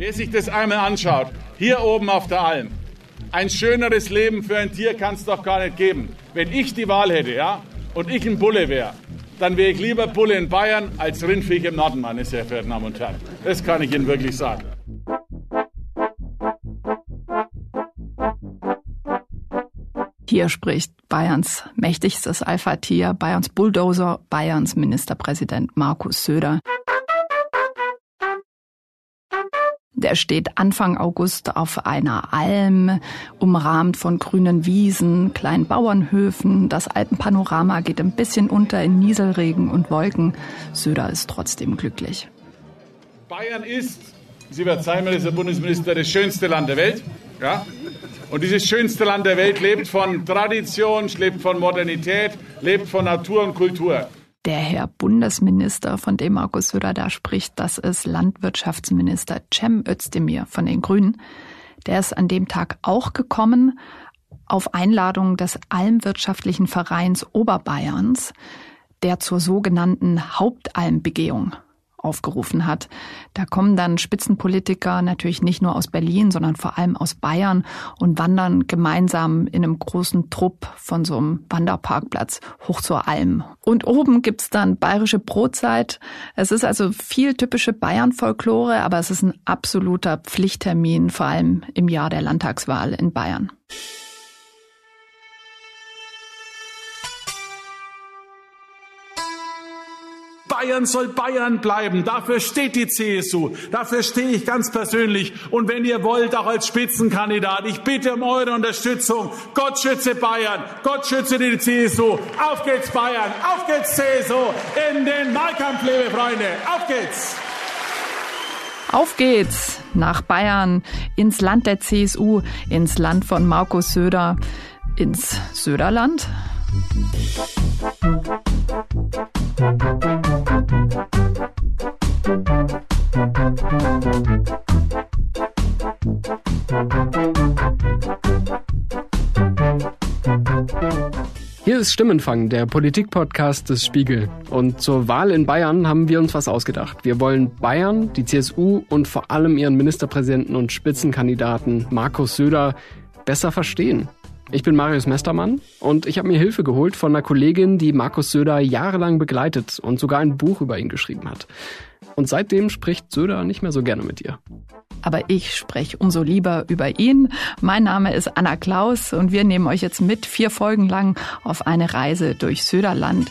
Wer sich das einmal anschaut, hier oben auf der Alm, ein schöneres Leben für ein Tier kann es doch gar nicht geben. Wenn ich die Wahl hätte, ja, und ich ein Bulle wäre, dann wäre ich lieber Bulle in Bayern als Rindviech im Norden, meine sehr verehrten Damen und Herren. Das kann ich Ihnen wirklich sagen. Hier spricht Bayerns mächtigstes Alpha-Tier, Bayerns Bulldozer, Bayerns Ministerpräsident Markus Söder. Der steht Anfang August auf einer Alm, umrahmt von grünen Wiesen, kleinen Bauernhöfen. Das Alpenpanorama geht ein bisschen unter in Nieselregen und Wolken. Söder ist trotzdem glücklich. Bayern ist, Sie verzeihen mir, dieser Bundesminister, das schönste Land der Welt. Ja? Und dieses schönste Land der Welt lebt von Tradition, lebt von Modernität, lebt von Natur und Kultur. Der Herr Bundesminister, von dem Markus Söder da spricht, das ist Landwirtschaftsminister Cem Özdemir von den Grünen. Der ist an dem Tag auch gekommen auf Einladung des Almwirtschaftlichen Vereins Oberbayerns, der zur sogenannten Hauptalmbegehung aufgerufen hat. Da kommen dann Spitzenpolitiker natürlich nicht nur aus Berlin, sondern vor allem aus Bayern und wandern gemeinsam in einem großen Trupp von so einem Wanderparkplatz hoch zur Alm. Und oben gibt's dann bayerische Brotzeit. Es ist also viel typische Bayern-Folklore, aber es ist ein absoluter Pflichttermin, vor allem im Jahr der Landtagswahl in Bayern. Bayern soll Bayern bleiben. Dafür steht die CSU. Dafür stehe ich ganz persönlich. Und wenn ihr wollt, auch als Spitzenkandidat, ich bitte um eure Unterstützung. Gott schütze Bayern. Gott schütze die CSU. Auf geht's Bayern. Auf geht's CSU. In den Wahlkampf, liebe Freunde. Auf geht's. Auf geht's nach Bayern, ins Land der CSU, ins Land von Markus Söder, ins Söderland. Hier ist Stimmenfang, der Politikpodcast des Spiegel. Und zur Wahl in Bayern haben wir uns was ausgedacht. Wir wollen Bayern, die CSU und vor allem ihren Ministerpräsidenten und Spitzenkandidaten Markus Söder besser verstehen. Ich bin Marius Mestermann und ich habe mir Hilfe geholt von einer Kollegin, die Markus Söder jahrelang begleitet und sogar ein Buch über ihn geschrieben hat. Und seitdem spricht Söder nicht mehr so gerne mit ihr. Aber ich spreche umso lieber über ihn. Mein Name ist Anna Klaus und wir nehmen euch jetzt mit vier Folgen lang auf eine Reise durch Söderland.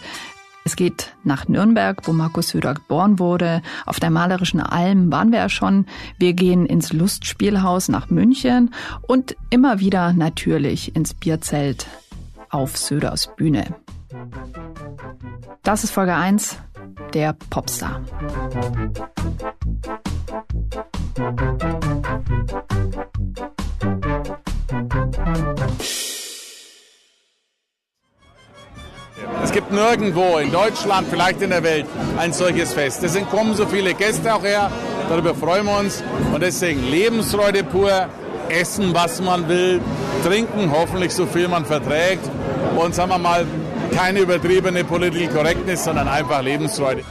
Es geht nach Nürnberg, wo Markus Söder geboren wurde. Auf der malerischen Alm waren wir ja schon. Wir gehen ins Lustspielhaus nach München und immer wieder natürlich ins Bierzelt auf Söders Bühne. Das ist Folge 1, der Popstar. Es gibt nirgendwo in Deutschland, vielleicht in der Welt, ein solches Fest. Deswegen kommen so viele Gäste auch her, darüber freuen wir uns. Und deswegen Lebensfreude pur, essen, was man will, trinken, hoffentlich so viel man verträgt. Und sagen wir mal, keine übertriebene Political Correctness, sondern einfach Lebensfreude.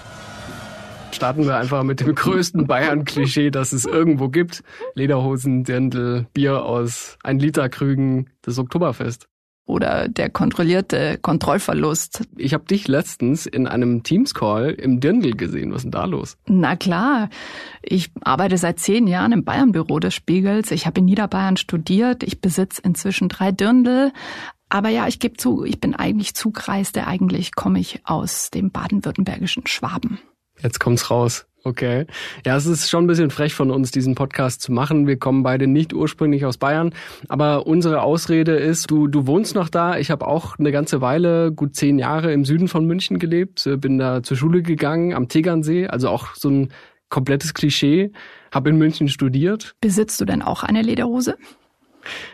Starten wir einfach mit dem größten Bayern-Klischee, das es irgendwo gibt. Lederhosen, Dirndl, Bier aus ein Liter Krügen, das Oktoberfest oder der kontrollierte Kontrollverlust. Ich habe dich letztens in einem Teams-Call im Dirndl gesehen. Was ist denn da los? Na klar, ich arbeite seit zehn Jahren im Bayern-Büro des Spiegels. Ich habe in Niederbayern studiert. Ich besitze inzwischen drei Dirndl. Aber ja, ich gebe zu, ich bin eigentlich Zugreiste. Eigentlich komme ich aus dem baden-württembergischen Schwaben. Jetzt kommt's raus. Okay. Ja, es ist schon ein bisschen frech von uns, diesen Podcast zu machen. Wir kommen beide nicht ursprünglich aus Bayern, aber unsere Ausrede ist, du, du wohnst noch da. Ich habe auch eine ganze Weile, gut zehn Jahre im Süden von München gelebt, äh, bin da zur Schule gegangen am Tegernsee, also auch so ein komplettes Klischee. Habe in München studiert. Besitzt du denn auch eine Lederhose?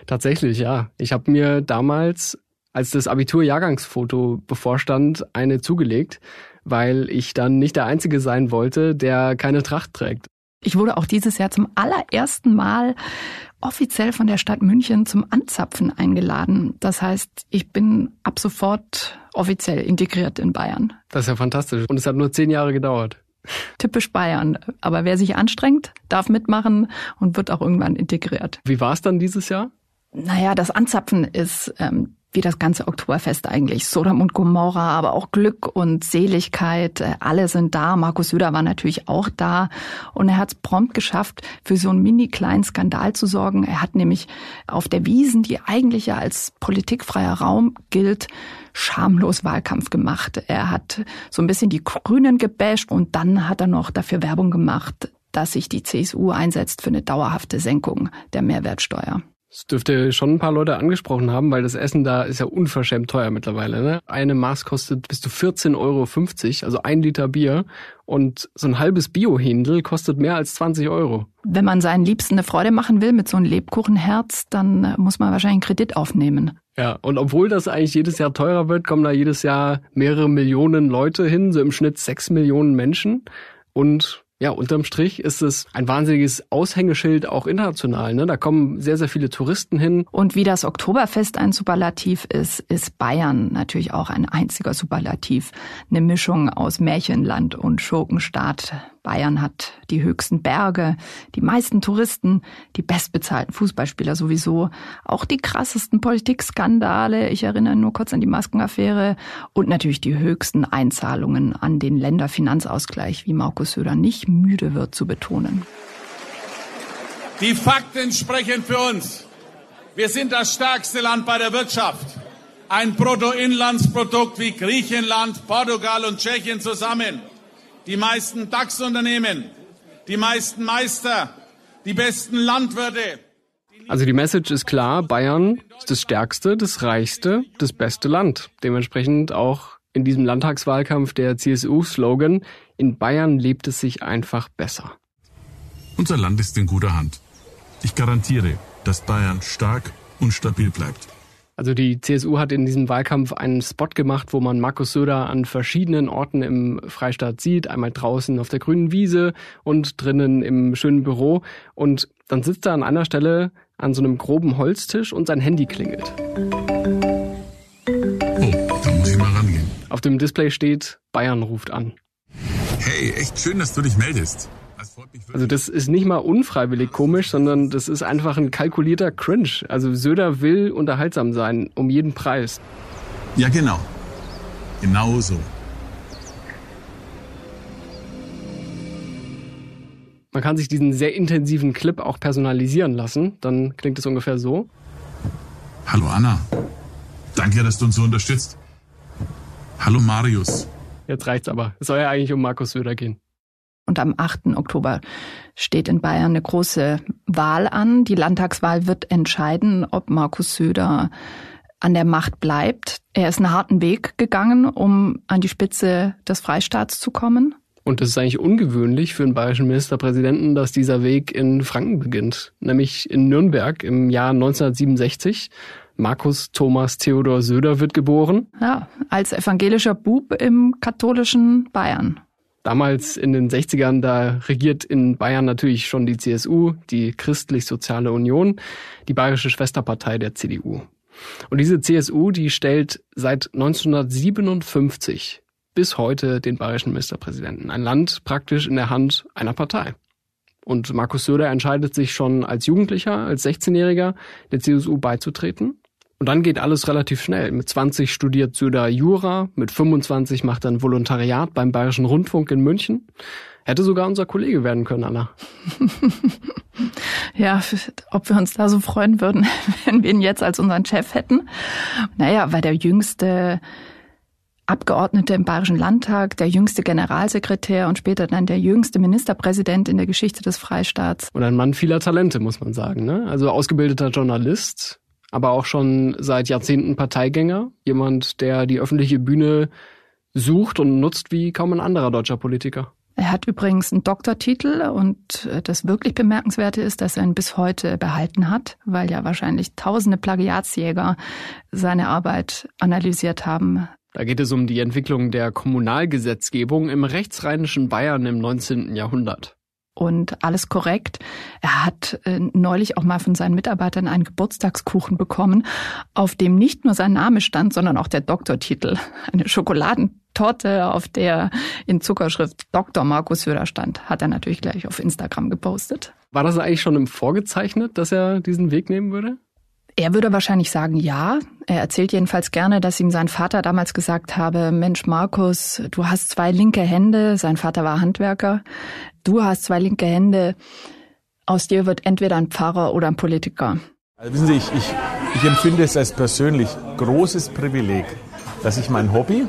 Tatsächlich, ja. Ich habe mir damals, als das Abitur-Jahrgangsfoto bevorstand, eine zugelegt weil ich dann nicht der Einzige sein wollte, der keine Tracht trägt. Ich wurde auch dieses Jahr zum allerersten Mal offiziell von der Stadt München zum Anzapfen eingeladen. Das heißt, ich bin ab sofort offiziell integriert in Bayern. Das ist ja fantastisch. Und es hat nur zehn Jahre gedauert. Typisch Bayern. Aber wer sich anstrengt, darf mitmachen und wird auch irgendwann integriert. Wie war es dann dieses Jahr? Naja, das Anzapfen ist ähm, wie das ganze Oktoberfest eigentlich. Sodom und Gomorra, aber auch Glück und Seligkeit, äh, alle sind da. Markus Söder war natürlich auch da und er hat es prompt geschafft, für so einen mini kleinen Skandal zu sorgen. Er hat nämlich auf der Wiesen, die eigentlich ja als politikfreier Raum gilt, schamlos Wahlkampf gemacht. Er hat so ein bisschen die Grünen gebasht und dann hat er noch dafür Werbung gemacht, dass sich die CSU einsetzt für eine dauerhafte Senkung der Mehrwertsteuer. Das dürfte schon ein paar Leute angesprochen haben, weil das Essen da ist ja unverschämt teuer mittlerweile. Ne? Eine Maß kostet bis zu 14,50 Euro, also ein Liter Bier. Und so ein halbes Biohändel kostet mehr als 20 Euro. Wenn man seinen Liebsten eine Freude machen will mit so einem Lebkuchenherz, dann äh, muss man wahrscheinlich einen Kredit aufnehmen. Ja, und obwohl das eigentlich jedes Jahr teurer wird, kommen da jedes Jahr mehrere Millionen Leute hin, so im Schnitt sechs Millionen Menschen. Und ja, unterm Strich ist es ein wahnsinniges Aushängeschild auch international. Ne? Da kommen sehr, sehr viele Touristen hin. Und wie das Oktoberfest ein Superlativ ist, ist Bayern natürlich auch ein einziger Superlativ. Eine Mischung aus Märchenland und Schurkenstaat. Bayern hat die höchsten Berge, die meisten Touristen, die bestbezahlten Fußballspieler sowieso, auch die krassesten Politikskandale. Ich erinnere nur kurz an die Maskenaffäre und natürlich die höchsten Einzahlungen an den Länderfinanzausgleich, wie Markus Söder nicht müde wird zu betonen. Die Fakten sprechen für uns. Wir sind das stärkste Land bei der Wirtschaft. Ein Bruttoinlandsprodukt wie Griechenland, Portugal und Tschechien zusammen die meisten DAX-Unternehmen, die meisten Meister, die besten Landwirte. Also die Message ist klar, Bayern ist das stärkste, das reichste, das beste Land. Dementsprechend auch in diesem Landtagswahlkampf der CSU-Slogan, in Bayern lebt es sich einfach besser. Unser Land ist in guter Hand. Ich garantiere, dass Bayern stark und stabil bleibt. Also die CSU hat in diesem Wahlkampf einen Spot gemacht, wo man Markus Söder an verschiedenen Orten im Freistaat sieht. Einmal draußen auf der grünen Wiese und drinnen im schönen Büro. Und dann sitzt er an einer Stelle an so einem groben Holztisch und sein Handy klingelt. Oh, da muss ich mal rangehen. Auf dem Display steht, Bayern ruft an. Hey, echt schön, dass du dich meldest. Also das ist nicht mal unfreiwillig komisch, sondern das ist einfach ein kalkulierter Cringe. Also Söder will unterhaltsam sein, um jeden Preis. Ja, genau. Genau so. Man kann sich diesen sehr intensiven Clip auch personalisieren lassen. Dann klingt es ungefähr so. Hallo Anna. Danke, dass du uns so unterstützt. Hallo Marius. Jetzt reicht's aber. Es soll ja eigentlich um Markus Söder gehen. Und am 8. Oktober steht in Bayern eine große Wahl an. Die Landtagswahl wird entscheiden, ob Markus Söder an der Macht bleibt. Er ist einen harten Weg gegangen, um an die Spitze des Freistaats zu kommen. Und es ist eigentlich ungewöhnlich für einen bayerischen Ministerpräsidenten, dass dieser Weg in Franken beginnt, nämlich in Nürnberg im Jahr 1967. Markus Thomas Theodor Söder wird geboren. Ja, als evangelischer Bub im katholischen Bayern. Damals in den 60ern, da regiert in Bayern natürlich schon die CSU, die Christlich-Soziale Union, die bayerische Schwesterpartei der CDU. Und diese CSU, die stellt seit 1957 bis heute den bayerischen Ministerpräsidenten. Ein Land praktisch in der Hand einer Partei. Und Markus Söder entscheidet sich schon als Jugendlicher, als 16-Jähriger der CSU beizutreten. Und dann geht alles relativ schnell. Mit 20 studiert Söder Jura, mit 25 macht er ein Volontariat beim Bayerischen Rundfunk in München. Hätte sogar unser Kollege werden können, Anna. ja, ob wir uns da so freuen würden, wenn wir ihn jetzt als unseren Chef hätten. Naja, weil der jüngste Abgeordnete im Bayerischen Landtag, der jüngste Generalsekretär und später dann der jüngste Ministerpräsident in der Geschichte des Freistaats. Und ein Mann vieler Talente, muss man sagen. Ne? Also ausgebildeter Journalist, aber auch schon seit Jahrzehnten Parteigänger, jemand, der die öffentliche Bühne sucht und nutzt wie kaum ein anderer deutscher Politiker. Er hat übrigens einen Doktortitel und äh, das wirklich Bemerkenswerte ist, dass er ihn bis heute behalten hat, weil ja wahrscheinlich tausende Plagiatsjäger seine Arbeit analysiert haben. Da geht es um die Entwicklung der Kommunalgesetzgebung im rechtsrheinischen Bayern im 19. Jahrhundert und alles korrekt. Er hat äh, neulich auch mal von seinen Mitarbeitern einen Geburtstagskuchen bekommen, auf dem nicht nur sein Name stand, sondern auch der Doktortitel. Eine Schokoladen Torte, auf der in Zuckerschrift Dr. Markus Söder stand, hat er natürlich gleich auf Instagram gepostet. War das eigentlich schon im vorgezeichnet, dass er diesen Weg nehmen würde? Er würde wahrscheinlich sagen, ja. Er erzählt jedenfalls gerne, dass ihm sein Vater damals gesagt habe, Mensch, Markus, du hast zwei linke Hände. Sein Vater war Handwerker. Du hast zwei linke Hände. Aus dir wird entweder ein Pfarrer oder ein Politiker. Also wissen Sie, ich, ich, ich empfinde es als persönlich großes Privileg, dass ich mein Hobby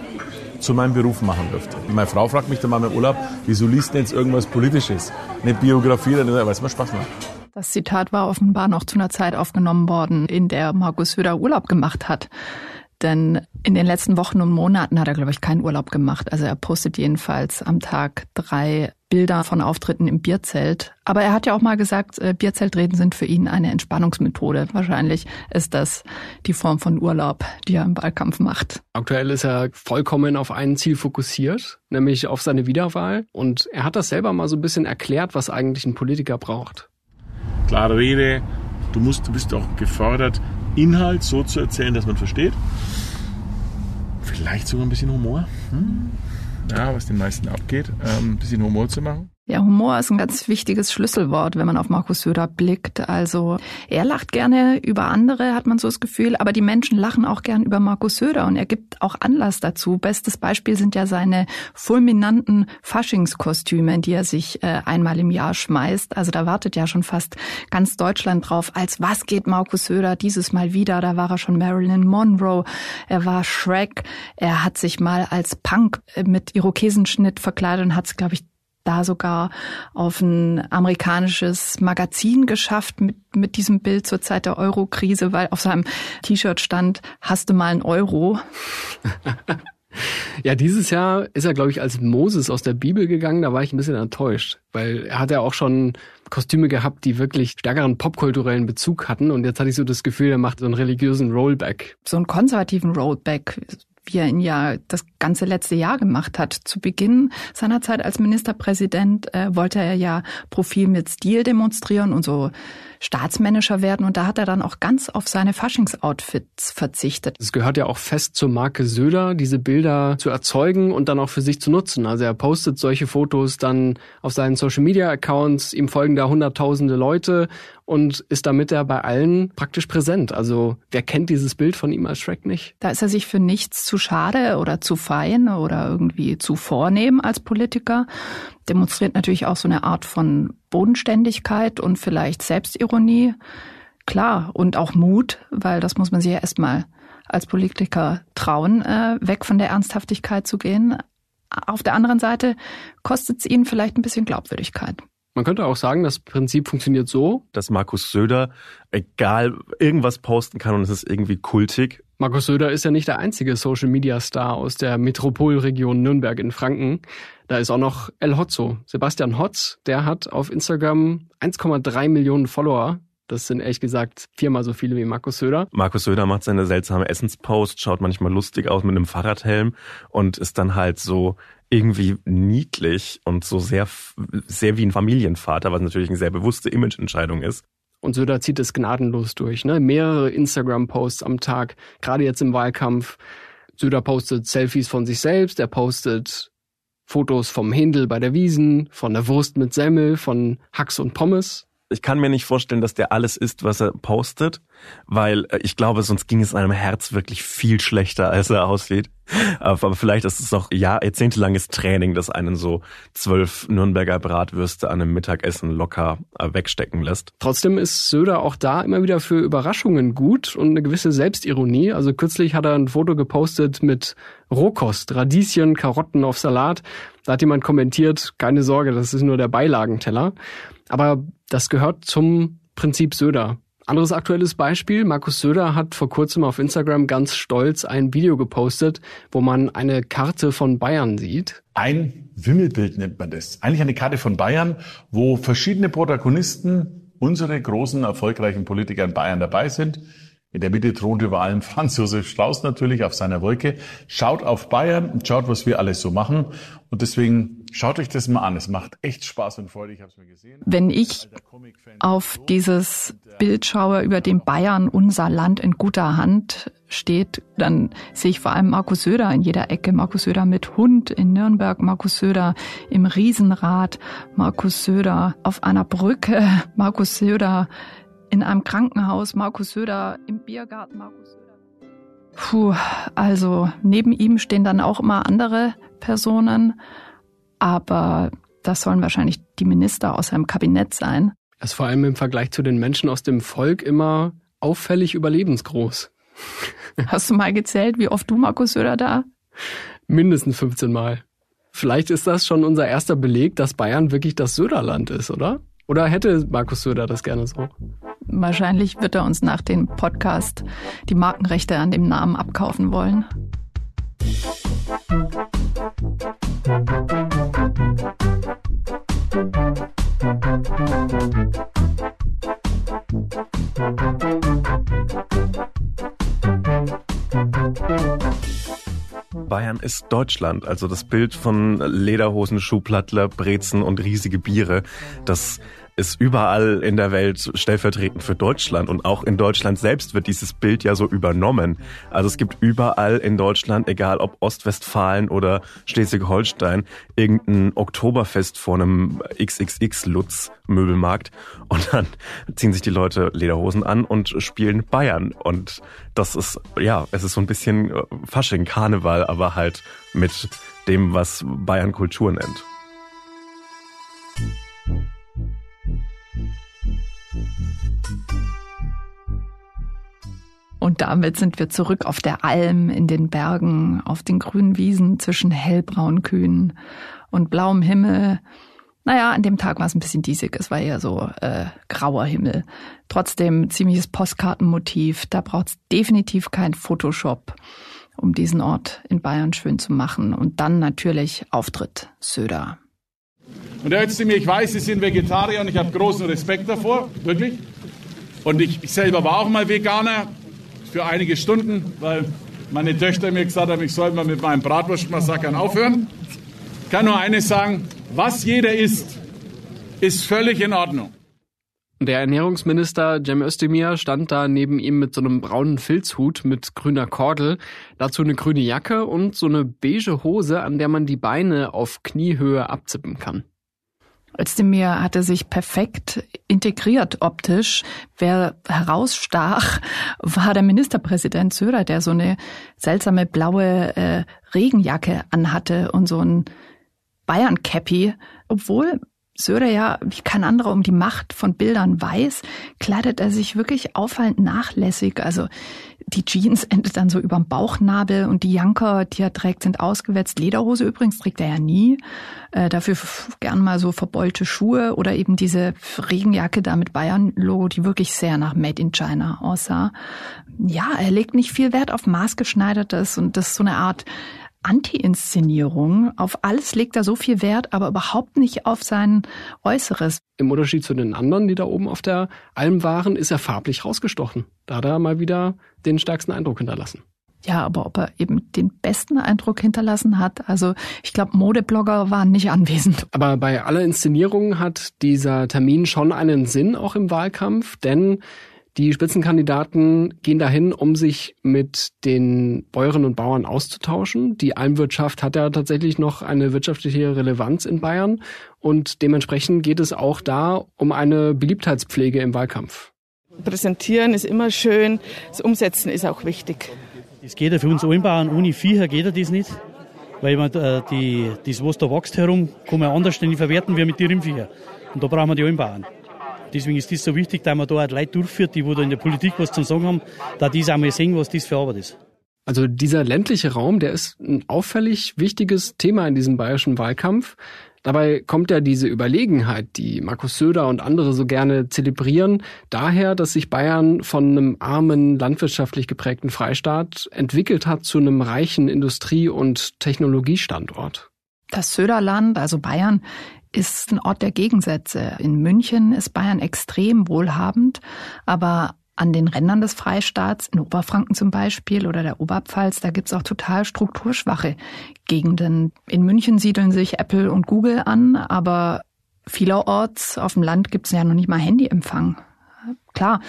zu meinem Beruf machen dürfte. Meine Frau fragt mich dann mal im Urlaub, wieso liest denn jetzt irgendwas Politisches? Eine Biografie, weil es mir Spaß macht. Das Zitat war offenbar noch zu einer Zeit aufgenommen worden, in der Markus Söder Urlaub gemacht hat. Denn in den letzten Wochen und Monaten hat er, glaube ich, keinen Urlaub gemacht. Also er postet jedenfalls am Tag drei Bilder von Auftritten im Bierzelt. Aber er hat ja auch mal gesagt, äh, Bierzeltreden sind für ihn eine Entspannungsmethode. Wahrscheinlich ist das die Form von Urlaub, die er im Wahlkampf macht. Aktuell ist er vollkommen auf ein Ziel fokussiert, nämlich auf seine Wiederwahl. Und er hat das selber mal so ein bisschen erklärt, was eigentlich ein Politiker braucht klare Rede. Du, musst, du bist auch gefordert, Inhalt so zu erzählen, dass man versteht. Vielleicht sogar ein bisschen Humor. Hm? Ja, was den meisten abgeht, ähm, ein bisschen Humor zu machen. Ja, Humor ist ein ganz wichtiges Schlüsselwort, wenn man auf Markus Söder blickt. Also er lacht gerne über andere, hat man so das Gefühl, aber die Menschen lachen auch gern über Markus Söder und er gibt auch Anlass dazu. Bestes Beispiel sind ja seine fulminanten Faschingskostüme, die er sich äh, einmal im Jahr schmeißt. Also da wartet ja schon fast ganz Deutschland drauf. Als was geht Markus Söder dieses Mal wieder? Da war er schon Marilyn Monroe, er war Shrek, er hat sich mal als Punk äh, mit Irokesenschnitt verkleidet und hat es, glaube ich, da sogar auf ein amerikanisches Magazin geschafft mit, mit diesem Bild zur Zeit der Euro-Krise, weil auf seinem T-Shirt stand, hast du mal einen Euro? Ja, dieses Jahr ist er, glaube ich, als Moses aus der Bibel gegangen. Da war ich ein bisschen enttäuscht, weil er hat ja auch schon Kostüme gehabt, die wirklich stärkeren popkulturellen Bezug hatten. Und jetzt hatte ich so das Gefühl, er macht so einen religiösen Rollback. So einen konservativen Rollback wie er ihn ja das ganze letzte Jahr gemacht hat. Zu Beginn seiner Zeit als Ministerpräsident äh, wollte er ja Profil mit Stil demonstrieren und so staatsmännischer werden. Und da hat er dann auch ganz auf seine Faschingsoutfits verzichtet. Es gehört ja auch fest zur Marke Söder, diese Bilder zu erzeugen und dann auch für sich zu nutzen. Also er postet solche Fotos dann auf seinen Social-Media-Accounts. Ihm folgen da hunderttausende Leute und ist damit er bei allen praktisch präsent. Also wer kennt dieses Bild von ihm als Shrek nicht? Da ist er sich für nichts zu schade oder zu fein oder irgendwie zu vornehm als Politiker. Demonstriert natürlich auch so eine Art von Bodenständigkeit und vielleicht Selbstironie. Klar, und auch Mut, weil das muss man sich ja erstmal als Politiker trauen, äh, weg von der Ernsthaftigkeit zu gehen. Auf der anderen Seite kostet es ihnen vielleicht ein bisschen Glaubwürdigkeit. Man könnte auch sagen, das Prinzip funktioniert so. Dass Markus Söder, egal, irgendwas posten kann und es ist irgendwie kultig. Markus Söder ist ja nicht der einzige Social Media Star aus der Metropolregion Nürnberg in Franken. Da ist auch noch El Hotzo. Sebastian Hotz, der hat auf Instagram 1,3 Millionen Follower. Das sind ehrlich gesagt viermal so viele wie Markus Söder. Markus Söder macht seine seltsame Essenspost, schaut manchmal lustig aus mit einem Fahrradhelm und ist dann halt so irgendwie niedlich und so sehr, sehr wie ein Familienvater, was natürlich eine sehr bewusste Imageentscheidung ist. Und Söder zieht es gnadenlos durch. Ne? Mehrere Instagram-Posts am Tag, gerade jetzt im Wahlkampf. Söder postet Selfies von sich selbst, er postet Fotos vom Händel bei der Wiesen, von der Wurst mit Semmel, von Hacks und Pommes ich kann mir nicht vorstellen, dass der alles isst, was er postet, weil äh, ich glaube, sonst ging es einem Herz wirklich viel schlechter, als er aussieht. Aber vielleicht ist es auch ja, jahrzehntelanges Training, das einen so zwölf Nürnberger Bratwürste an einem Mittagessen locker äh, wegstecken lässt. Trotzdem ist Söder auch da immer wieder für Überraschungen gut und eine gewisse Selbstironie. Also kürzlich hat er ein Foto gepostet mit Rohkost, Radieschen, Karotten auf Salat. Da hat jemand kommentiert, keine Sorge, das ist nur der Beilagenteller. Aber das gehört zum Prinzip Söder. Anderes aktuelles Beispiel, Markus Söder hat vor kurzem auf Instagram ganz stolz ein Video gepostet, wo man eine Karte von Bayern sieht. Ein Wimmelbild nennt man das. Eigentlich eine Karte von Bayern, wo verschiedene Protagonisten, unsere großen, erfolgreichen Politiker in Bayern dabei sind. In der Mitte thront über allem Franz Josef Strauß natürlich auf seiner Wolke. Schaut auf Bayern und schaut, was wir alles so machen. Und deswegen schaut euch das mal an. Es macht echt Spaß und Freude. Ich habe es mir gesehen. Wenn ich auf dieses Bild schaue, über dem Bayern, unser Land in guter Hand steht, dann sehe ich vor allem Markus Söder in jeder Ecke. Markus Söder mit Hund in Nürnberg, Markus Söder im Riesenrad, Markus Söder auf einer Brücke, Markus Söder in einem Krankenhaus, Markus Söder im Biergarten, Markus Söder. Puh, also neben ihm stehen dann auch immer andere Personen, aber das sollen wahrscheinlich die Minister aus seinem Kabinett sein. Er ist vor allem im Vergleich zu den Menschen aus dem Volk immer auffällig überlebensgroß. Hast du mal gezählt, wie oft du Markus Söder da? Mindestens 15 Mal. Vielleicht ist das schon unser erster Beleg, dass Bayern wirklich das Söderland ist, oder? Oder hätte Markus Söder das gerne so? Wahrscheinlich wird er uns nach dem Podcast die Markenrechte an dem Namen abkaufen wollen. Bayern ist Deutschland. Also das Bild von Lederhosen, Schuhplattler, Brezen und riesige Biere, das ist überall in der Welt stellvertretend für Deutschland und auch in Deutschland selbst wird dieses Bild ja so übernommen. Also es gibt überall in Deutschland, egal ob Ostwestfalen oder Schleswig-Holstein, irgendein Oktoberfest vor einem XXX-Lutz Möbelmarkt und dann ziehen sich die Leute Lederhosen an und spielen Bayern und das ist, ja, es ist so ein bisschen Fasching, Karneval, aber halt mit dem, was Bayern Kultur nennt. Und damit sind wir zurück auf der Alm, in den Bergen, auf den grünen Wiesen zwischen hellbraunen Kühen und blauem Himmel. Naja, an dem Tag war es ein bisschen diesig, es war eher so äh, grauer Himmel. Trotzdem ziemliches Postkartenmotiv. Da braucht es definitiv kein Photoshop, um diesen Ort in Bayern schön zu machen. Und dann natürlich Auftritt Söder. Und er jetzt mir, ich weiß, Sie sind Vegetarier und ich habe großen Respekt davor, wirklich. Und ich, ich selber war auch mal Veganer für einige Stunden, weil meine Töchter mir gesagt haben, ich soll mal mit meinem Bratwurstmassakern aufhören. Ich kann nur eines sagen, was jeder isst, ist völlig in Ordnung. Der Ernährungsminister Cem Özdemir stand da neben ihm mit so einem braunen Filzhut mit grüner Kordel, dazu eine grüne Jacke und so eine beige Hose, an der man die Beine auf Kniehöhe abzippen kann. Özdemir hatte sich perfekt integriert optisch. Wer herausstach, war der Ministerpräsident Söder, der so eine seltsame blaue äh, Regenjacke anhatte und so ein Bayern-Cappy, obwohl Söder ja wie kein anderer um die Macht von Bildern weiß, kleidet er sich wirklich auffallend nachlässig. Also die Jeans endet dann so überm Bauchnabel und die Janker, die er trägt, sind ausgewetzt. Lederhose übrigens trägt er ja nie. Äh, dafür gern mal so verbeulte Schuhe oder eben diese Regenjacke da mit Bayern-Logo, die wirklich sehr nach Made in China aussah. Ja, er legt nicht viel Wert auf maßgeschneidertes und das ist so eine Art Anti-Inszenierung. Auf alles legt er so viel Wert, aber überhaupt nicht auf sein Äußeres. Im Unterschied zu den anderen, die da oben auf der Alm waren, ist er farblich rausgestochen. Da hat er mal wieder den stärksten Eindruck hinterlassen. Ja, aber ob er eben den besten Eindruck hinterlassen hat, also ich glaube, Modeblogger waren nicht anwesend. Aber bei aller Inszenierung hat dieser Termin schon einen Sinn, auch im Wahlkampf, denn die Spitzenkandidaten gehen dahin, um sich mit den Bäuerinnen und Bauern auszutauschen. Die Almwirtschaft hat ja tatsächlich noch eine wirtschaftliche Relevanz in Bayern und dementsprechend geht es auch da um eine Beliebtheitspflege im Wahlkampf. Präsentieren ist immer schön, das Umsetzen ist auch wichtig. Das geht ja für uns Almbauern, ohne Viecher geht ja das nicht. Weil man äh, die, das, was da wächst herum, kann man anders verwerten wie mit den Rindviecher. Und da brauchen wir die Almbauern. Deswegen ist das so wichtig, dass man da auch Leute durchführt, die wo da in der Politik was zu sagen haben, da die auch mal sehen, was das für Arbeit ist. Also dieser ländliche Raum, der ist ein auffällig wichtiges Thema in diesem bayerischen Wahlkampf. Dabei kommt ja diese Überlegenheit, die Markus Söder und andere so gerne zelebrieren, daher, dass sich Bayern von einem armen, landwirtschaftlich geprägten Freistaat entwickelt hat zu einem reichen Industrie- und Technologiestandort. Das Söderland, also Bayern, ist ein Ort der Gegensätze. In München ist Bayern extrem wohlhabend, aber an den Rändern des Freistaats, in Oberfranken zum Beispiel oder der Oberpfalz, da gibt's auch total strukturschwache Gegenden. In München siedeln sich Apple und Google an, aber vielerorts auf dem Land gibt's ja noch nicht mal Handyempfang. Klar,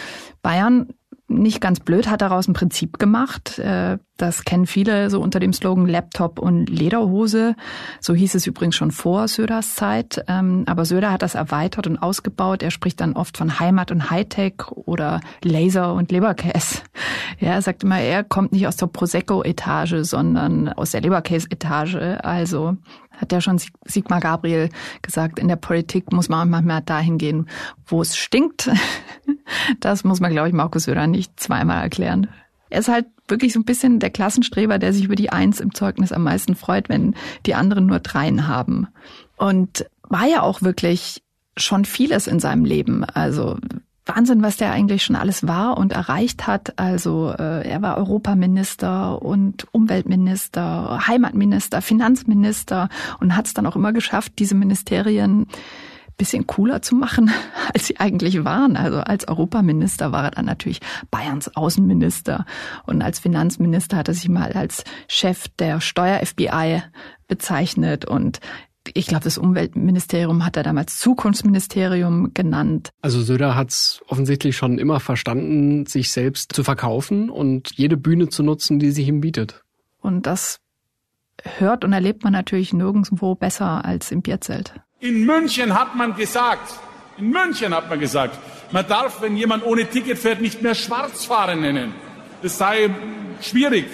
Bayern nicht ganz blöd, hat daraus ein Prinzip gemacht. Äh, das kennen viele so unter dem Slogan Laptop und Lederhose. So hieß es übrigens schon vor Söders Zeit. Ähm, aber Söder hat das erweitert und ausgebaut. Er spricht dann oft von Heimat und Hightech oder Laser und Leberkäse. Ja, er sagt immer, er kommt nicht aus der Prosecco-Etage, sondern aus der Leberkäse-Etage. Also hat ja schon Sigmar Gabriel gesagt, in der Politik muss man manchmal dahin gehen, wo es stinkt. Das muss man, glaube ich, Markus Söder nicht zweimal erklären. Er ist halt wirklich so ein bisschen der Klassenstreber, der sich über die Eins im Zeugnis am meisten freut, wenn die anderen nur Dreien haben. Und war ja auch wirklich schon vieles in seinem Leben. Also Wahnsinn, was der eigentlich schon alles war und erreicht hat. Also äh, er war Europaminister und Umweltminister, Heimatminister, Finanzminister und hat es dann auch immer geschafft, diese Ministerien bisschen cooler zu machen, als sie eigentlich waren. Also als Europaminister war er dann natürlich Bayerns Außenminister und als Finanzminister hat er sich mal als Chef der Steuer-FBI bezeichnet und ich glaube, das Umweltministerium hat er damals Zukunftsministerium genannt. Also Söder hat es offensichtlich schon immer verstanden, sich selbst zu verkaufen und jede Bühne zu nutzen, die sich ihm bietet. Und das hört und erlebt man natürlich nirgendwo besser als im Bierzelt. In München hat man gesagt, in München hat man gesagt, man darf, wenn jemand ohne Ticket fährt, nicht mehr Schwarzfahren nennen. Das sei schwierig.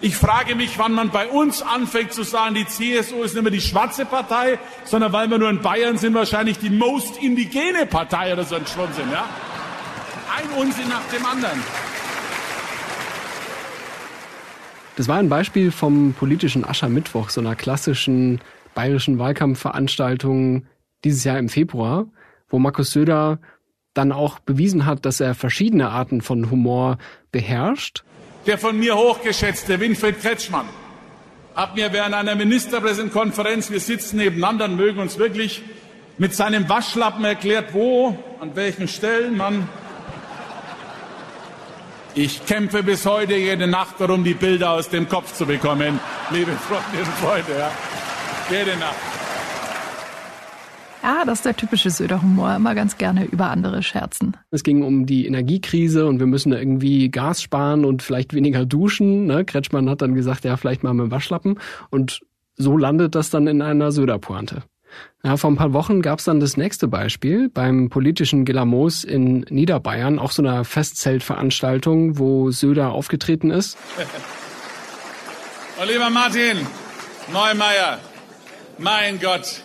Ich frage mich, wann man bei uns anfängt zu sagen, die CSU ist nicht mehr die schwarze Partei, sondern weil wir nur in Bayern sind, wahrscheinlich die most indigene Partei oder so ein Schwunsinn, ja? Ein Unsinn nach dem anderen. Das war ein Beispiel vom politischen Aschermittwoch, so einer klassischen bayerischen Wahlkampfveranstaltungen dieses Jahr im Februar, wo Markus Söder dann auch bewiesen hat, dass er verschiedene Arten von Humor beherrscht. Der von mir hochgeschätzte Winfried Kretschmann hat mir während einer Ministerpräsidentenkonferenz, wir sitzen nebeneinander und mögen uns wirklich, mit seinem Waschlappen erklärt, wo, an welchen Stellen man. Ich kämpfe bis heute jede Nacht darum, die Bilder aus dem Kopf zu bekommen, liebe Freundinnen und Freunde. Ja. Jede Nacht. Ja, das ist der typische Söder-Humor, immer ganz gerne über andere scherzen. Es ging um die Energiekrise und wir müssen irgendwie Gas sparen und vielleicht weniger duschen. Ne? Kretschmann hat dann gesagt, ja, vielleicht mal mit dem Waschlappen. Und so landet das dann in einer Söder-Pointe. Ja, vor ein paar Wochen gab es dann das nächste Beispiel beim politischen Gilamos in Niederbayern, auch so einer Festzeltveranstaltung, wo Söder aufgetreten ist. oh, lieber Martin Neumeier, mein Gott,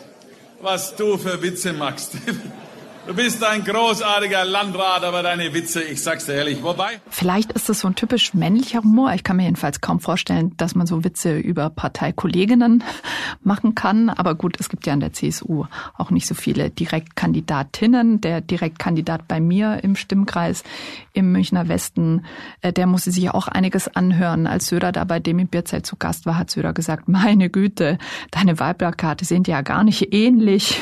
was du für Witze machst. Du bist ein großartiger Landrat, aber deine Witze, ich sag's dir ehrlich, wobei? Vielleicht ist das so ein typisch männlicher Humor. Ich kann mir jedenfalls kaum vorstellen, dass man so Witze über Parteikolleginnen machen kann. Aber gut, es gibt ja in der CSU auch nicht so viele Direktkandidatinnen. Der Direktkandidat bei mir im Stimmkreis im Münchner Westen, äh, der musste sich auch einiges anhören. Als Söder da bei dem im Bierzelt zu Gast war, hat Söder gesagt, meine Güte, deine Wahlplakate sind ja gar nicht ähnlich.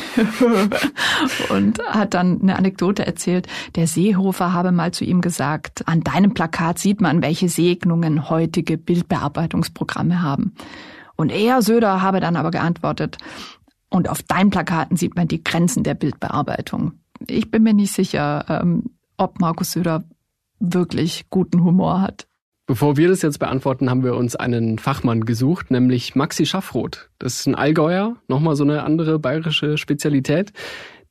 Und hat dann eine Anekdote erzählt. Der Seehofer habe mal zu ihm gesagt, an deinem Plakat sieht man, welche Segnungen heutige Bildbearbeitungsprogramme haben. Und er, Söder, habe dann aber geantwortet, und auf deinen Plakaten sieht man die Grenzen der Bildbearbeitung. Ich bin mir nicht sicher, ähm, ob Markus Söder wirklich guten Humor hat. Bevor wir das jetzt beantworten, haben wir uns einen Fachmann gesucht, nämlich Maxi Schaffroth. Das ist ein Allgäuer, nochmal so eine andere bayerische Spezialität.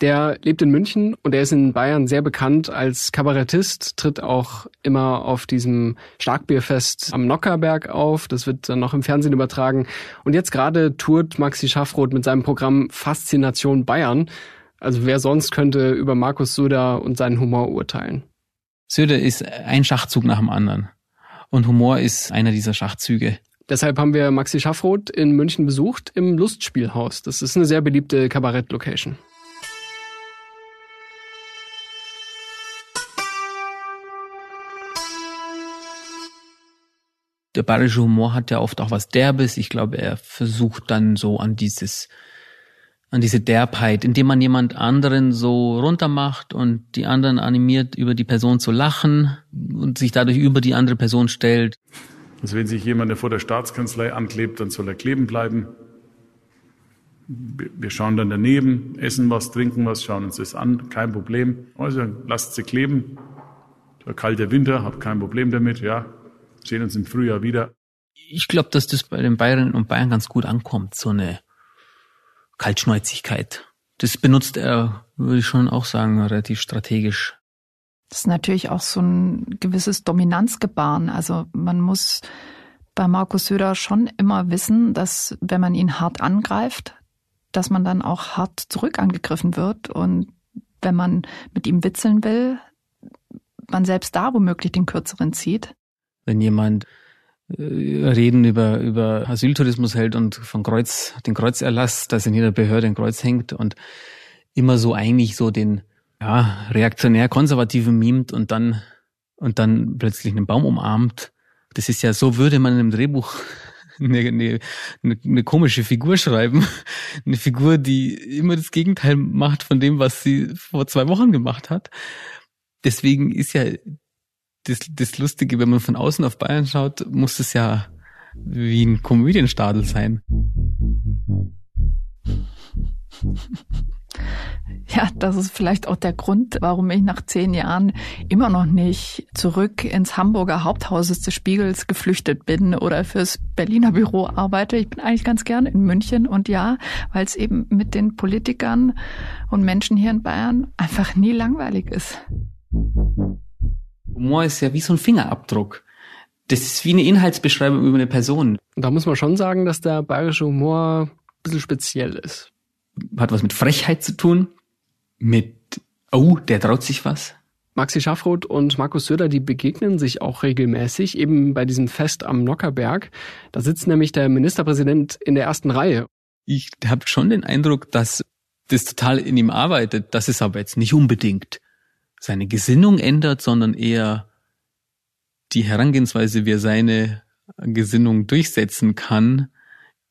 Der lebt in München und er ist in Bayern sehr bekannt als Kabarettist, tritt auch immer auf diesem Starkbierfest am Nockerberg auf. Das wird dann noch im Fernsehen übertragen. Und jetzt gerade tourt Maxi Schaffroth mit seinem Programm Faszination Bayern. Also wer sonst könnte über Markus Söder und seinen Humor urteilen? Söder ist ein Schachzug nach dem anderen. Und Humor ist einer dieser Schachzüge. Deshalb haben wir Maxi Schaffroth in München besucht im Lustspielhaus. Das ist eine sehr beliebte Kabarett-Location. Der bayerische Humor hat ja oft auch was Derbes. Ich glaube, er versucht dann so an dieses an diese Derbheit, indem man jemand anderen so runtermacht und die anderen animiert, über die Person zu lachen und sich dadurch über die andere Person stellt. Also wenn sich jemand vor der Staatskanzlei anklebt, dann soll er kleben bleiben. Wir schauen dann daneben, essen was, trinken was, schauen uns das an, kein Problem. Also lasst sie kleben. Der kalte Winter, hab kein Problem damit, ja. Sehen uns im Frühjahr wieder. Ich glaube, dass das bei den Bayerinnen und Bayern ganz gut ankommt, so eine Kaltschnäuzigkeit. Das benutzt er, würde ich schon auch sagen, relativ strategisch. Das ist natürlich auch so ein gewisses Dominanzgebaren. Also man muss bei Markus Söder schon immer wissen, dass wenn man ihn hart angreift, dass man dann auch hart zurück angegriffen wird. Und wenn man mit ihm witzeln will, man selbst da womöglich den Kürzeren zieht. Wenn jemand äh, Reden über, über Asyltourismus hält und von Kreuz, den Kreuzerlass, dass in jeder Behörde ein Kreuz hängt und immer so eigentlich so den ja, reaktionär-konservativen mimt und dann, und dann plötzlich einen Baum umarmt. Das ist ja, so würde man in einem Drehbuch eine, eine, eine komische Figur schreiben. Eine Figur, die immer das Gegenteil macht von dem, was sie vor zwei Wochen gemacht hat. Deswegen ist ja das, das Lustige, wenn man von außen auf Bayern schaut, muss es ja wie ein Komödienstadel sein. Ja, das ist vielleicht auch der Grund, warum ich nach zehn Jahren immer noch nicht zurück ins Hamburger Haupthaus des Spiegels geflüchtet bin oder fürs Berliner Büro arbeite. Ich bin eigentlich ganz gerne in München und ja, weil es eben mit den Politikern und Menschen hier in Bayern einfach nie langweilig ist. Humor ist ja wie so ein Fingerabdruck. Das ist wie eine Inhaltsbeschreibung über eine Person. Da muss man schon sagen, dass der bayerische Humor ein bisschen speziell ist. Hat was mit Frechheit zu tun, mit, oh, der traut sich was. Maxi Schaffroth und Markus Söder, die begegnen sich auch regelmäßig, eben bei diesem Fest am Nockerberg. Da sitzt nämlich der Ministerpräsident in der ersten Reihe. Ich habe schon den Eindruck, dass das total in ihm arbeitet. Das ist aber jetzt nicht unbedingt seine Gesinnung ändert, sondern eher die Herangehensweise, wie er seine Gesinnung durchsetzen kann.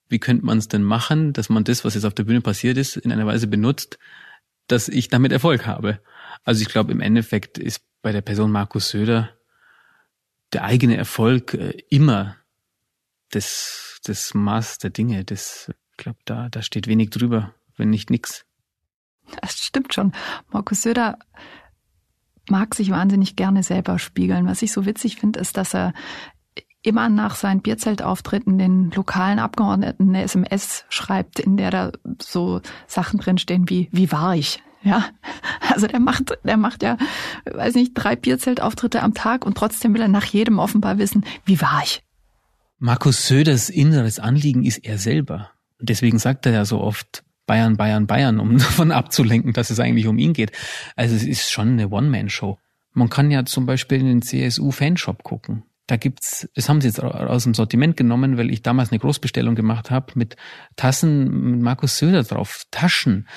Wie könnte man es denn machen, dass man das, was jetzt auf der Bühne passiert ist, in einer Weise benutzt, dass ich damit Erfolg habe? Also ich glaube, im Endeffekt ist bei der Person Markus Söder der eigene Erfolg äh, immer das, das Maß der Dinge. Das, ich glaube, da, da steht wenig drüber, wenn nicht nix. Das stimmt schon. Markus Söder mag sich wahnsinnig gerne selber spiegeln. Was ich so witzig finde, ist, dass er immer nach seinen Bierzeltauftritten den lokalen Abgeordneten eine SMS schreibt, in der da so Sachen drinstehen wie, wie war ich? Ja, also der macht, der macht ja, weiß nicht, drei Bierzeltauftritte am Tag und trotzdem will er nach jedem offenbar wissen, wie war ich? Markus Söders inneres Anliegen ist er selber. Deswegen sagt er ja so oft, Bayern, Bayern, Bayern, um davon abzulenken, dass es eigentlich um ihn geht. Also es ist schon eine One-Man-Show. Man kann ja zum Beispiel in den CSU-Fanshop gucken. Da gibt's, das haben sie jetzt aus dem Sortiment genommen, weil ich damals eine Großbestellung gemacht habe mit Tassen mit Markus Söder drauf, Taschen,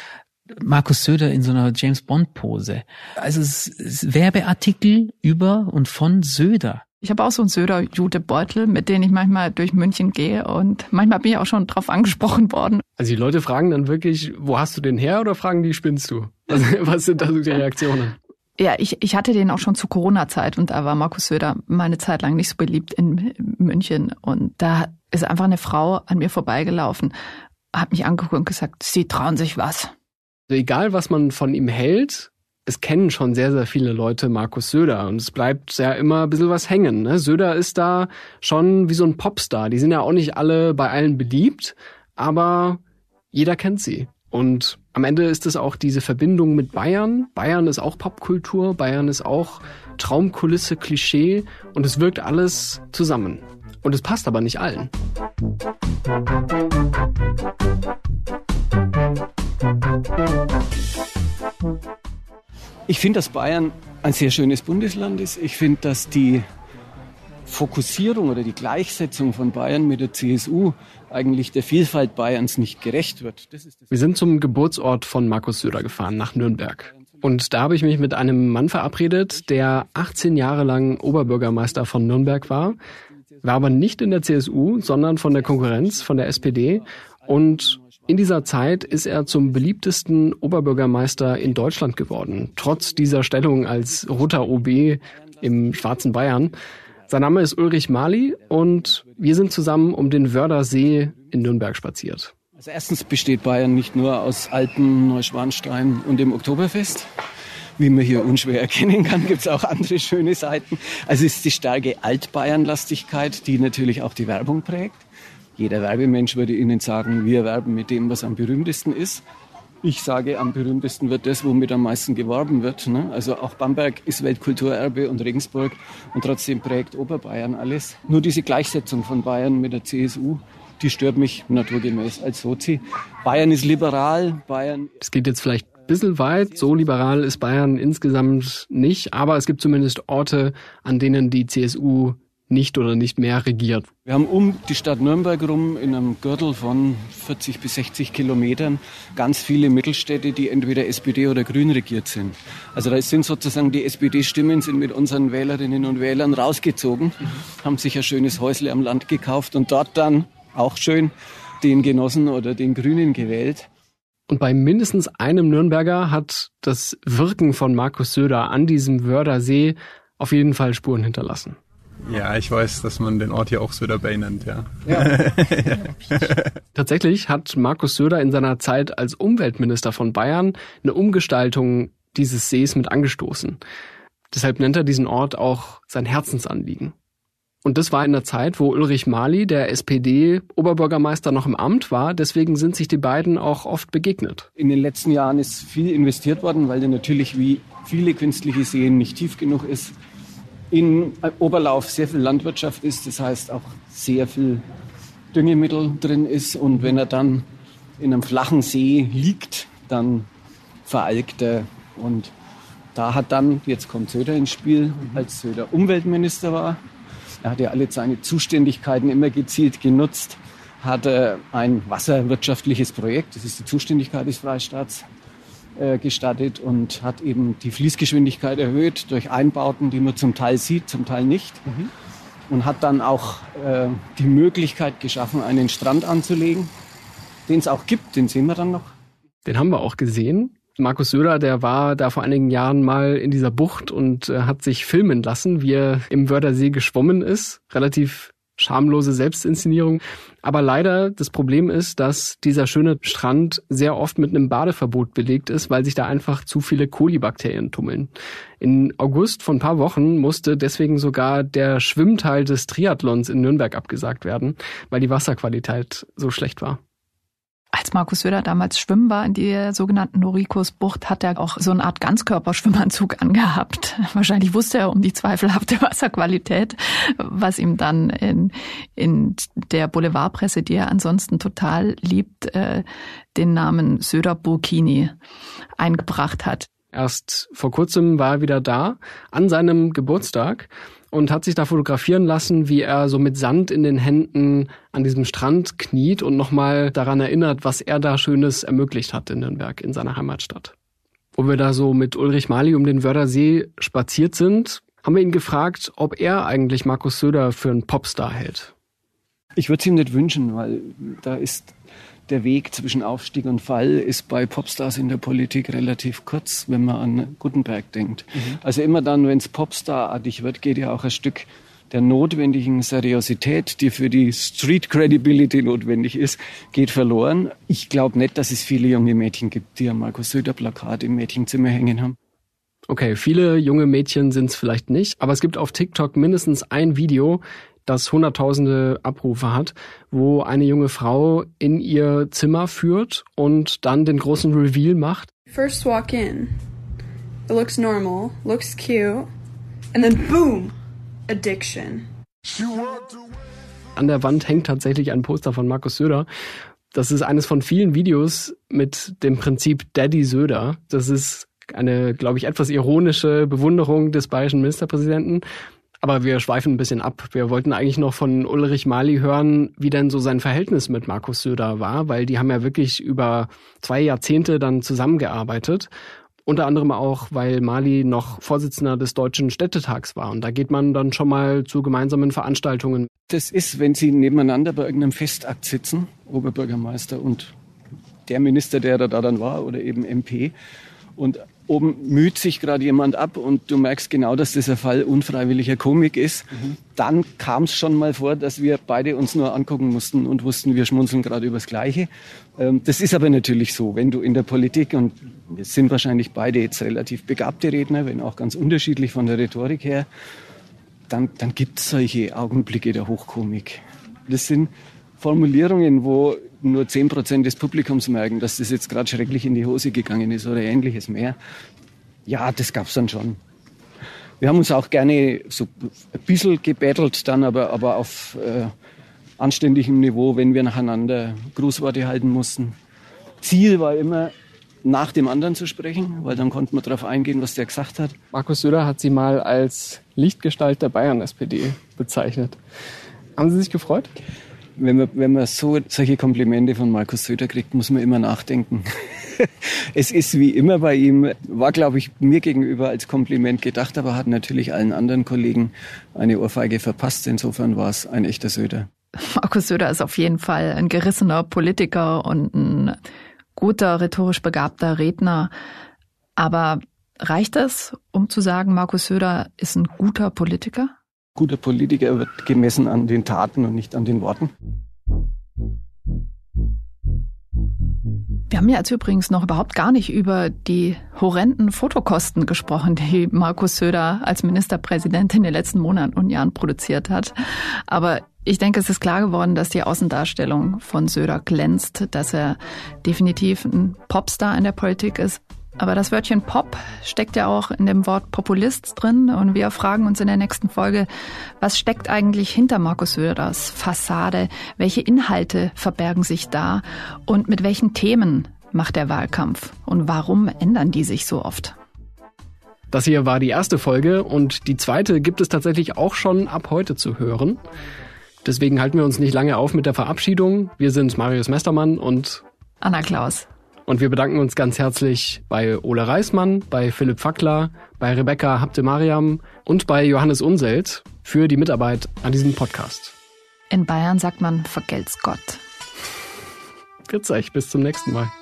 Markus Söder in so einer James Bond Pose. Also es ist Werbeartikel über und von Söder. Ich habe auch so einen Söder-Jutebeutel, mit denen ich manchmal durch München gehe und manchmal bin ich auch schon drauf angesprochen worden. Also die Leute fragen dann wirklich, wo hast du den her oder fragen die, spinnst du? Also, was sind da so die Reaktionen? Ja, ich, ich hatte den auch schon zu Corona-Zeit und da war Markus Söder meine Zeit lang nicht so beliebt in München und da ist einfach eine Frau an mir vorbeigelaufen, hat mich angeguckt und gesagt, sie trauen sich was. Also egal, was man von ihm hält, es kennen schon sehr, sehr viele Leute Markus Söder und es bleibt ja immer ein bisschen was hängen. Ne? Söder ist da schon wie so ein Popstar. Die sind ja auch nicht alle bei allen beliebt, aber jeder kennt sie. Und am Ende ist es auch diese Verbindung mit Bayern. Bayern ist auch Popkultur, Bayern ist auch Traumkulisse, Klischee und es wirkt alles zusammen. Und es passt aber nicht allen. Ich finde, dass Bayern ein sehr schönes Bundesland ist. Ich finde, dass die Fokussierung oder die Gleichsetzung von Bayern mit der CSU eigentlich der Vielfalt Bayerns nicht gerecht wird. Wir sind zum Geburtsort von Markus Söder gefahren, nach Nürnberg. Und da habe ich mich mit einem Mann verabredet, der 18 Jahre lang Oberbürgermeister von Nürnberg war. war aber nicht in der CSU, sondern von der Konkurrenz, von der SPD. Und in dieser Zeit ist er zum beliebtesten Oberbürgermeister in Deutschland geworden, trotz dieser Stellung als roter OB im schwarzen Bayern. Sein Name ist Ulrich Mali und wir sind zusammen um den Wördersee in Nürnberg spaziert. Also erstens besteht Bayern nicht nur aus Alpen, Neuschwanstein und dem Oktoberfest. Wie man hier unschwer erkennen kann, gibt es auch andere schöne Seiten. Also es ist die starke Altbayernlastigkeit, die natürlich auch die Werbung prägt. Jeder Werbemensch würde Ihnen sagen, wir werben mit dem, was am berühmtesten ist. Ich sage, am berühmtesten wird das, womit am meisten geworben wird. Ne? Also auch Bamberg ist Weltkulturerbe und Regensburg und trotzdem prägt Oberbayern alles. Nur diese Gleichsetzung von Bayern mit der CSU, die stört mich naturgemäß als Sozi. Bayern ist liberal, Bayern. Es geht jetzt vielleicht ein bisschen weit. So liberal ist Bayern insgesamt nicht, aber es gibt zumindest Orte, an denen die CSU nicht oder nicht mehr regiert. Wir haben um die Stadt Nürnberg rum in einem Gürtel von 40 bis 60 Kilometern ganz viele Mittelstädte, die entweder SPD oder Grün regiert sind. Also da sind sozusagen die SPD-Stimmen sind mit unseren Wählerinnen und Wählern rausgezogen, haben sich ein schönes Häusle am Land gekauft und dort dann auch schön den Genossen oder den Grünen gewählt. Und bei mindestens einem Nürnberger hat das Wirken von Markus Söder an diesem Wördersee auf jeden Fall Spuren hinterlassen. Ja, ich weiß, dass man den Ort hier auch Söder Bay nennt, ja. ja. Tatsächlich hat Markus Söder in seiner Zeit als Umweltminister von Bayern eine Umgestaltung dieses Sees mit angestoßen. Deshalb nennt er diesen Ort auch sein Herzensanliegen. Und das war in der Zeit, wo Ulrich Mali, der SPD-Oberbürgermeister, noch im Amt war. Deswegen sind sich die beiden auch oft begegnet. In den letzten Jahren ist viel investiert worden, weil der natürlich wie viele künstliche Seen nicht tief genug ist in Oberlauf sehr viel Landwirtschaft ist, das heißt auch sehr viel Düngemittel drin ist. Und wenn er dann in einem flachen See liegt, dann veralgt er. Und da hat dann, jetzt kommt Söder ins Spiel, als Söder Umweltminister war, er hat ja alle seine Zuständigkeiten immer gezielt genutzt, hat er ein wasserwirtschaftliches Projekt, das ist die Zuständigkeit des Freistaats, äh, gestattet und hat eben die Fließgeschwindigkeit erhöht durch Einbauten, die man zum Teil sieht, zum Teil nicht. Mhm. Und hat dann auch äh, die Möglichkeit geschaffen, einen Strand anzulegen, den es auch gibt, den sehen wir dann noch. Den haben wir auch gesehen. Markus Söder, der war da vor einigen Jahren mal in dieser Bucht und äh, hat sich filmen lassen, wie er im Wördersee geschwommen ist. Relativ schamlose Selbstinszenierung. Aber leider, das Problem ist, dass dieser schöne Strand sehr oft mit einem Badeverbot belegt ist, weil sich da einfach zu viele Kolibakterien tummeln. In August von ein paar Wochen musste deswegen sogar der Schwimmteil des Triathlons in Nürnberg abgesagt werden, weil die Wasserqualität so schlecht war. Als Markus Söder damals schwimmen war in der sogenannten Norikus-Bucht, hat er auch so eine Art Ganzkörperschwimmanzug angehabt. Wahrscheinlich wusste er um die zweifelhafte Wasserqualität, was ihm dann in, in der Boulevardpresse, die er ansonsten total liebt, äh, den Namen Söder Burkini eingebracht hat. Erst vor kurzem war er wieder da, an seinem Geburtstag und hat sich da fotografieren lassen, wie er so mit Sand in den Händen an diesem Strand kniet und nochmal daran erinnert, was er da Schönes ermöglicht hat in Nürnberg, in seiner Heimatstadt. Wo wir da so mit Ulrich Mali um den Wördersee spaziert sind, haben wir ihn gefragt, ob er eigentlich Markus Söder für einen Popstar hält. Ich würde es ihm nicht wünschen, weil da ist der Weg zwischen Aufstieg und Fall ist bei Popstars in der Politik relativ kurz, wenn man an Gutenberg denkt. Mhm. Also immer dann, wenn es Popstarartig wird, geht ja auch ein Stück der notwendigen Seriosität, die für die Street Credibility notwendig ist, geht verloren. Ich glaube nicht, dass es viele junge Mädchen gibt, die ein Markus Söder Plakat im Mädchenzimmer hängen haben. Okay, viele junge Mädchen sind es vielleicht nicht, aber es gibt auf TikTok mindestens ein Video, das hunderttausende Abrufe hat, wo eine junge Frau in ihr Zimmer führt und dann den großen Reveal macht. First walk in. It looks normal, looks cute, and then boom, addiction. An der Wand hängt tatsächlich ein Poster von Markus Söder. Das ist eines von vielen Videos mit dem Prinzip Daddy Söder. Das ist eine, glaube ich, etwas ironische Bewunderung des bayerischen Ministerpräsidenten. Aber wir schweifen ein bisschen ab. Wir wollten eigentlich noch von Ulrich Mali hören, wie denn so sein Verhältnis mit Markus Söder war, weil die haben ja wirklich über zwei Jahrzehnte dann zusammengearbeitet. Unter anderem auch, weil Mali noch Vorsitzender des Deutschen Städtetags war. Und da geht man dann schon mal zu gemeinsamen Veranstaltungen. Das ist, wenn Sie nebeneinander bei irgendeinem Festakt sitzen, Oberbürgermeister und der Minister, der da dann war, oder eben MP. Und oben müht sich gerade jemand ab und du merkst genau, dass das ein Fall unfreiwilliger Komik ist. Mhm. Dann kam es schon mal vor, dass wir beide uns nur angucken mussten und wussten, wir schmunzeln gerade übers Gleiche. Ähm, das ist aber natürlich so, wenn du in der Politik, und wir sind wahrscheinlich beide jetzt relativ begabte Redner, wenn auch ganz unterschiedlich von der Rhetorik her, dann, dann gibt es solche Augenblicke der Hochkomik. Das sind Formulierungen, wo nur zehn Prozent des Publikums merken, dass das jetzt gerade schrecklich in die Hose gegangen ist oder ähnliches mehr. Ja, das gab's dann schon. Wir haben uns auch gerne so ein bisschen gebettelt dann, aber, aber auf äh, anständigem Niveau, wenn wir nacheinander Grußworte halten mussten. Ziel war immer, nach dem anderen zu sprechen, weil dann konnte man darauf eingehen, was der gesagt hat. Markus Söder hat Sie mal als Lichtgestalt der Bayern-SPD bezeichnet. Haben Sie sich gefreut? Wenn man, wenn man so solche Komplimente von Markus Söder kriegt, muss man immer nachdenken. es ist wie immer bei ihm, war glaube ich mir gegenüber als Kompliment gedacht, aber hat natürlich allen anderen Kollegen eine Ohrfeige verpasst. Insofern war es ein echter Söder. Markus Söder ist auf jeden Fall ein gerissener Politiker und ein guter, rhetorisch begabter Redner. Aber reicht es, um zu sagen, Markus Söder ist ein guter Politiker? Guter Politiker wird gemessen an den Taten und nicht an den Worten. Wir haben ja jetzt übrigens noch überhaupt gar nicht über die horrenden Fotokosten gesprochen, die Markus Söder als Ministerpräsident in den letzten Monaten und Jahren produziert hat. Aber ich denke, es ist klar geworden, dass die Außendarstellung von Söder glänzt, dass er definitiv ein Popstar in der Politik ist. Aber das Wörtchen Pop steckt ja auch in dem Wort Populist drin. Und wir fragen uns in der nächsten Folge, was steckt eigentlich hinter Markus Söders Fassade? Welche Inhalte verbergen sich da? Und mit welchen Themen macht der Wahlkampf? Und warum ändern die sich so oft? Das hier war die erste Folge und die zweite gibt es tatsächlich auch schon ab heute zu hören. Deswegen halten wir uns nicht lange auf mit der Verabschiedung. Wir sind Marius Mestermann und Anna Klaus. Und wir bedanken uns ganz herzlich bei Ole Reismann, bei Philipp Fackler, bei Rebecca Habte-Mariam und bei Johannes Unselt für die Mitarbeit an diesem Podcast. In Bayern sagt man vergelt's Gott. Grüß euch, bis zum nächsten Mal.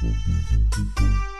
Thank you.